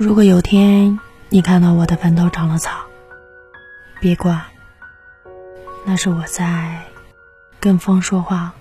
如果有天你看到我的坟头长了草，别管，那是我在跟风说话。